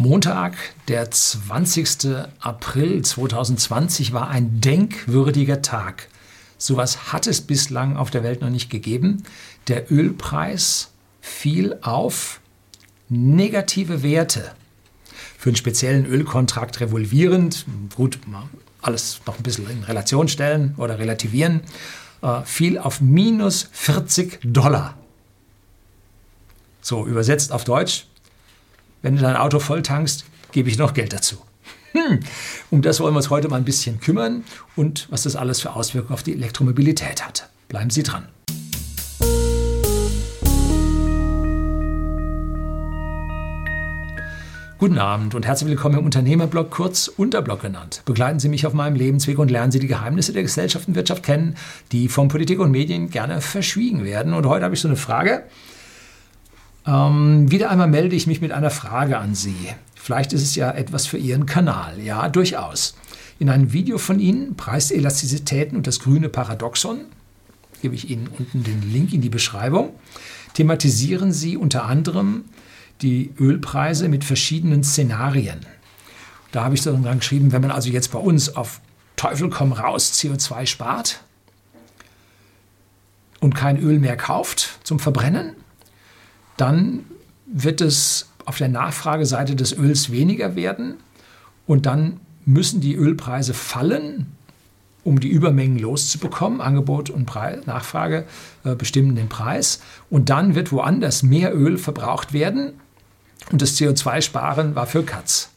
Montag, der 20. April 2020 war ein denkwürdiger Tag. Sowas hat es bislang auf der Welt noch nicht gegeben. Der Ölpreis fiel auf negative Werte. Für einen speziellen Ölkontrakt revolvierend, gut, alles noch ein bisschen in Relation stellen oder relativieren, äh, fiel auf minus 40 Dollar. So, übersetzt auf Deutsch, wenn du dein Auto voll tankst, gebe ich noch Geld dazu. Hm. Um das wollen wir uns heute mal ein bisschen kümmern und was das alles für Auswirkungen auf die Elektromobilität hat. Bleiben Sie dran. Guten Abend und herzlich willkommen im Unternehmerblog, kurz Unterblog genannt. Begleiten Sie mich auf meinem Lebensweg und lernen Sie die Geheimnisse der Gesellschaft und Wirtschaft kennen, die von Politik und Medien gerne verschwiegen werden. Und heute habe ich so eine Frage, ähm, wieder einmal melde ich mich mit einer Frage an Sie. Vielleicht ist es ja etwas für Ihren Kanal. Ja, durchaus. In einem Video von Ihnen, Preiselasticitäten und das grüne Paradoxon, gebe ich Ihnen unten den Link in die Beschreibung, thematisieren Sie unter anderem die Ölpreise mit verschiedenen Szenarien. Da habe ich dann geschrieben, wenn man also jetzt bei uns auf Teufel komm raus CO2 spart und kein Öl mehr kauft zum Verbrennen, dann wird es auf der Nachfrageseite des Öls weniger werden und dann müssen die Ölpreise fallen, um die Übermengen loszubekommen. Angebot und Preis, Nachfrage äh, bestimmen den Preis. Und dann wird woanders mehr Öl verbraucht werden und das CO2-Sparen war für Katz.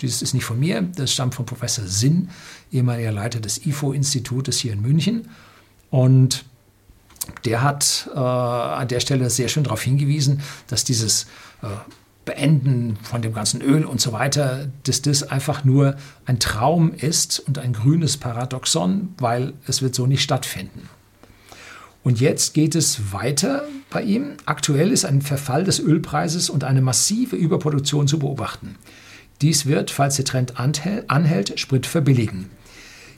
Dieses ist nicht von mir, das stammt von Professor Sinn, ehemaliger Leiter des IFO-Institutes hier in München. Und der hat äh, an der Stelle sehr schön darauf hingewiesen, dass dieses äh, Beenden von dem ganzen Öl und so weiter, dass das einfach nur ein Traum ist und ein grünes Paradoxon, weil es wird so nicht stattfinden. Und jetzt geht es weiter bei ihm. Aktuell ist ein Verfall des Ölpreises und eine massive Überproduktion zu beobachten. Dies wird, falls der Trend anhält, Sprit verbilligen.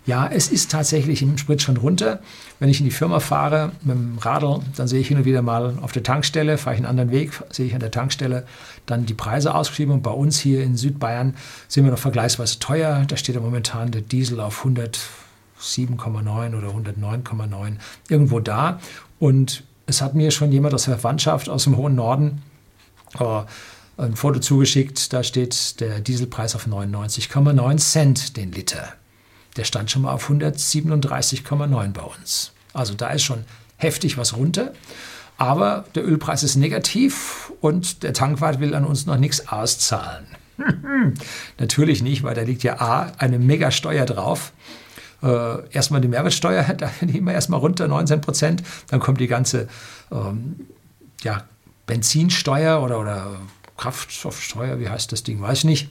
Ja, es ist tatsächlich im Sprit schon runter. Wenn ich in die Firma fahre mit dem Radl, dann sehe ich hin und wieder mal auf der Tankstelle, fahre ich einen anderen Weg, sehe ich an der Tankstelle dann die Preise ausgeschrieben. Und bei uns hier in Südbayern sind wir noch vergleichsweise teuer. Da steht ja momentan der Diesel auf 107,9 oder 109,9 irgendwo da. Und es hat mir schon jemand aus der Verwandtschaft aus dem hohen Norden äh, ein Foto zugeschickt. Da steht der Dieselpreis auf 99,9 Cent den Liter der stand schon mal auf 137,9 bei uns. Also da ist schon heftig was runter. Aber der Ölpreis ist negativ und der Tankwart will an uns noch nichts auszahlen. Natürlich nicht, weil da liegt ja A, eine Megasteuer drauf. Äh, erstmal die Mehrwertsteuer, da nehmen wir erstmal runter, 19 Prozent. Dann kommt die ganze ähm, ja, Benzinsteuer oder, oder Kraftstoffsteuer, wie heißt das Ding, weiß ich nicht.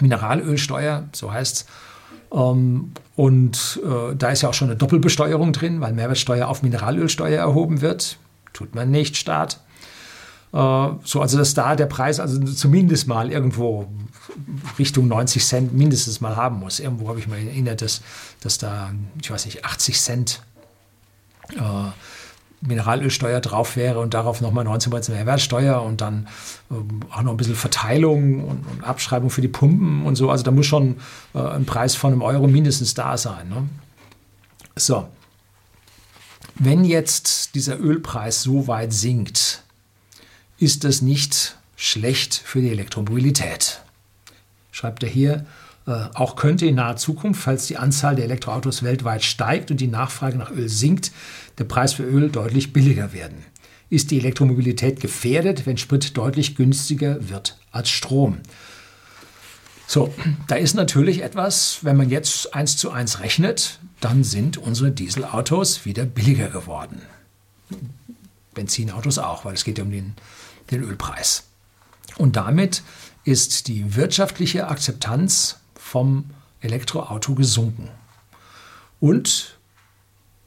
Mineralölsteuer, so heißt es. Ähm, und äh, da ist ja auch schon eine Doppelbesteuerung drin, weil Mehrwertsteuer auf Mineralölsteuer erhoben wird. Tut man nicht, Staat. Äh, so, also dass da der Preis also zumindest mal irgendwo Richtung 90 Cent mindestens mal haben muss. Irgendwo habe ich mal erinnert, dass, dass da, ich weiß nicht, 80 Cent äh, Mineralölsteuer drauf wäre und darauf nochmal 19% Mehrwertsteuer und dann ähm, auch noch ein bisschen Verteilung und, und, Abschreibung für die Pumpen und so. Also da muss schon äh, ein Preis von einem Euro mindestens da sein. Ne? So. Wenn jetzt dieser Ölpreis so weit sinkt, ist das nicht schlecht für die Elektromobilität. Schreibt er hier, auch könnte in naher Zukunft, falls die Anzahl der Elektroautos weltweit steigt und die Nachfrage nach Öl sinkt, der Preis für Öl deutlich billiger werden. Ist die Elektromobilität gefährdet, wenn Sprit deutlich günstiger wird als Strom? So, da ist natürlich etwas, wenn man jetzt eins zu eins rechnet, dann sind unsere Dieselautos wieder billiger geworden. Benzinautos auch, weil es geht ja um den, den Ölpreis. Und damit ist die wirtschaftliche Akzeptanz vom Elektroauto gesunken. Und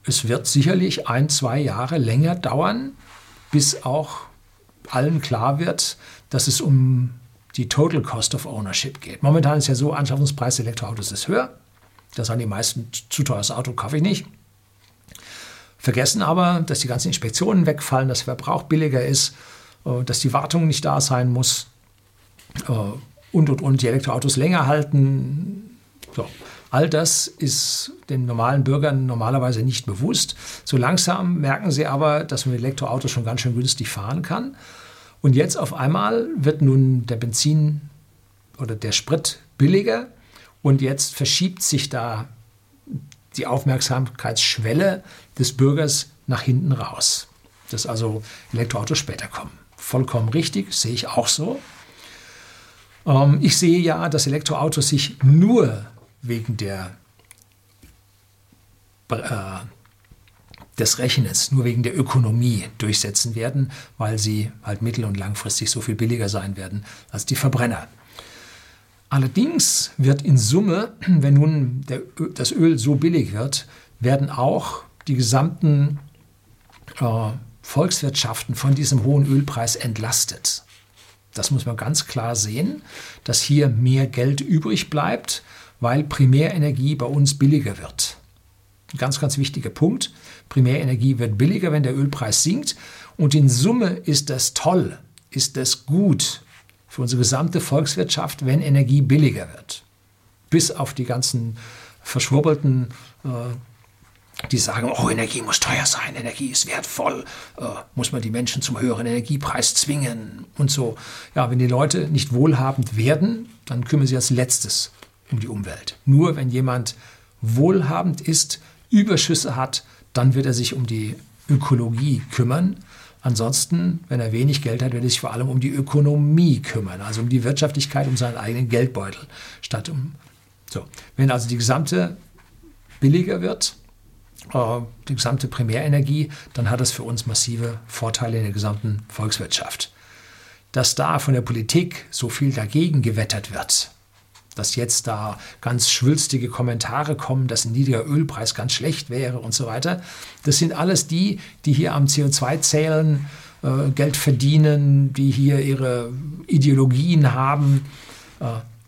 es wird sicherlich ein, zwei Jahre länger dauern, bis auch allen klar wird, dass es um die Total Cost of Ownership geht. Momentan ist ja so, Anschaffungspreis Elektroautos ist höher. Da sagen die meisten, zu teures Auto kaufe ich nicht. Vergessen aber, dass die ganzen Inspektionen wegfallen, dass der Verbrauch billiger ist, äh, dass die Wartung nicht da sein muss. Und und und die Elektroautos länger halten. So. All das ist den normalen Bürgern normalerweise nicht bewusst. So langsam merken sie aber, dass man Elektroautos schon ganz schön günstig fahren kann. Und jetzt auf einmal wird nun der Benzin oder der Sprit billiger und jetzt verschiebt sich da die Aufmerksamkeitsschwelle des Bürgers nach hinten raus. Dass also Elektroautos später kommen. Vollkommen richtig, sehe ich auch so. Ähm, ich sehe ja, dass Elektroautos sich nur wegen der, äh, des Rechnens, nur wegen der Ökonomie durchsetzen werden, weil sie halt mittel- und langfristig so viel billiger sein werden als die Verbrenner. Allerdings wird in Summe, wenn nun der, das Öl so billig wird, werden auch die gesamten äh, Volkswirtschaften von diesem hohen Ölpreis entlastet. Das muss man ganz klar sehen, dass hier mehr Geld übrig bleibt, weil Primärenergie bei uns billiger wird. Ein ganz, ganz wichtiger Punkt. Primärenergie wird billiger, wenn der Ölpreis sinkt. Und in Summe ist das toll, ist das gut für unsere gesamte Volkswirtschaft, wenn Energie billiger wird. Bis auf die ganzen verschwurbelten, äh, die sagen, oh, Energie muss teuer sein, Energie ist wertvoll, äh, muss man die Menschen zum höheren Energiepreis zwingen und so. Ja, wenn die Leute nicht wohlhabend werden, dann kümmern sie als letztes um die Umwelt. Nur wenn jemand wohlhabend ist, Überschüsse hat, dann wird er sich um die Ökologie kümmern Ansonsten, wenn er wenig Geld hat, wird er sich vor allem um die Ökonomie kümmern, also um die Wirtschaftlichkeit, um seinen eigenen Geldbeutel, statt um. So. Wenn also die gesamte billiger wird, die gesamte Primärenergie, dann hat das für uns massive Vorteile in der gesamten Volkswirtschaft. Dass da von der Politik so viel dagegen gewettert wird, dass jetzt da ganz schwülstige Kommentare kommen, dass ein niedriger Ölpreis ganz schlecht wäre und so weiter. Das sind alles die, die hier am CO2-Zählen äh, Geld verdienen, die hier ihre Ideologien haben.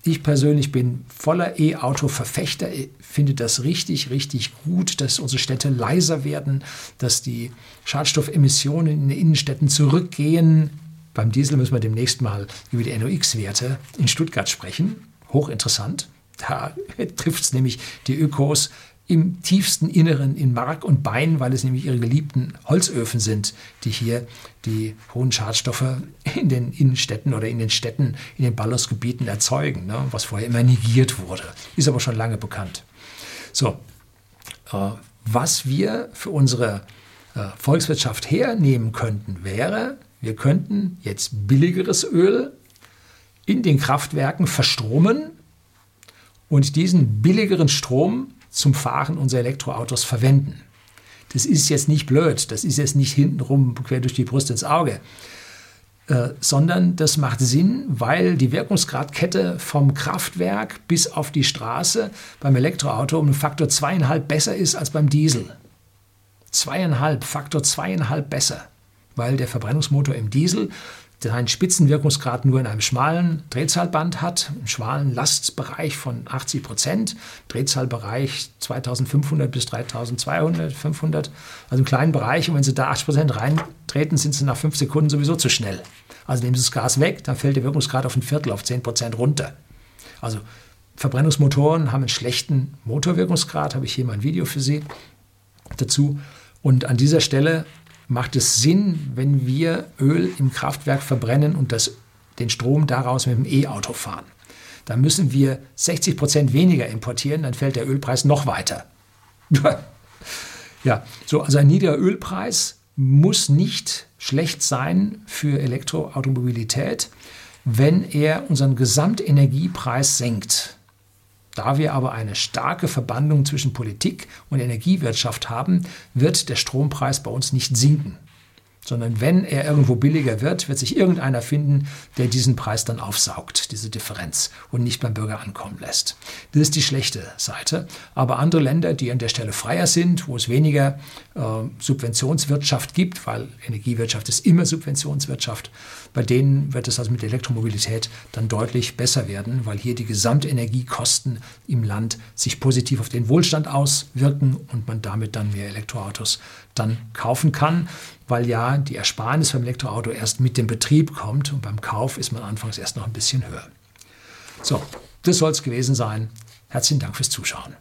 Ich persönlich bin voller E-Auto-Verfechter, finde das richtig, richtig gut, dass unsere Städte leiser werden, dass die Schadstoffemissionen in den Innenstädten zurückgehen. Beim Diesel müssen wir demnächst mal über die NOx-Werte in Stuttgart sprechen hochinteressant. Da trifft es nämlich die Ökos im tiefsten Inneren in Mark und Bein, weil es nämlich ihre geliebten Holzöfen sind, die hier die hohen Schadstoffe in den Innenstädten oder in den Städten, in den Ballungsgebieten erzeugen, ne, was vorher immer negiert wurde. Ist aber schon lange bekannt. So, äh, was wir für unsere äh, Volkswirtschaft hernehmen könnten, wäre, wir könnten jetzt billigeres Öl in den Kraftwerken verstromen und diesen billigeren Strom zum Fahren unserer Elektroautos verwenden. Das ist jetzt nicht blöd, das ist jetzt nicht hintenrum quer durch die Brust ins Auge, äh, sondern das macht Sinn, weil die Wirkungsgradkette vom Kraftwerk bis auf die Straße beim Elektroauto um einen Faktor zweieinhalb besser ist als beim Diesel. Zweieinhalb, Faktor zweieinhalb besser, weil der Verbrennungsmotor im Diesel seinen Spitzenwirkungsgrad nur in einem schmalen Drehzahlband hat, im schmalen Lastbereich von 80 Prozent, Drehzahlbereich 2500 bis 3200, 500, also im kleinen Bereich. Und wenn Sie da 80 Prozent reintreten, sind Sie nach fünf Sekunden sowieso zu schnell. Also nehmen Sie das Gas weg, dann fällt der Wirkungsgrad auf ein Viertel, auf 10 Prozent runter. Also Verbrennungsmotoren haben einen schlechten Motorwirkungsgrad, habe ich hier mal ein Video für Sie dazu. Und an dieser Stelle macht es Sinn, wenn wir Öl im Kraftwerk verbrennen und das, den Strom daraus mit dem E-Auto fahren. Da müssen wir 60 Prozent weniger importieren, dann fällt der Ölpreis noch weiter. ja, so, also ein niedriger Ölpreis muss nicht schlecht sein für Elektroautomobilität, wenn er unseren Gesamtenergiepreis senkt. Da wir aber eine starke Verbandung zwischen Politik und Energiewirtschaft haben, wird der Strompreis bei uns nicht sinken sondern wenn er irgendwo billiger wird, wird sich irgendeiner finden, der diesen Preis dann aufsaugt, diese Differenz, und nicht beim Bürger ankommen lässt. Das ist die schlechte Seite. Aber andere Länder, die an der Stelle freier sind, wo es weniger äh, Subventionswirtschaft gibt, weil Energiewirtschaft ist immer Subventionswirtschaft, bei denen wird es also mit Elektromobilität dann deutlich besser werden, weil hier die Gesamtenergiekosten im Land sich positiv auf den Wohlstand auswirken und man damit dann mehr Elektroautos dann kaufen kann. Weil ja die Ersparnis beim Elektroauto erst mit dem Betrieb kommt und beim Kauf ist man anfangs erst noch ein bisschen höher. So, das soll es gewesen sein. Herzlichen Dank fürs Zuschauen.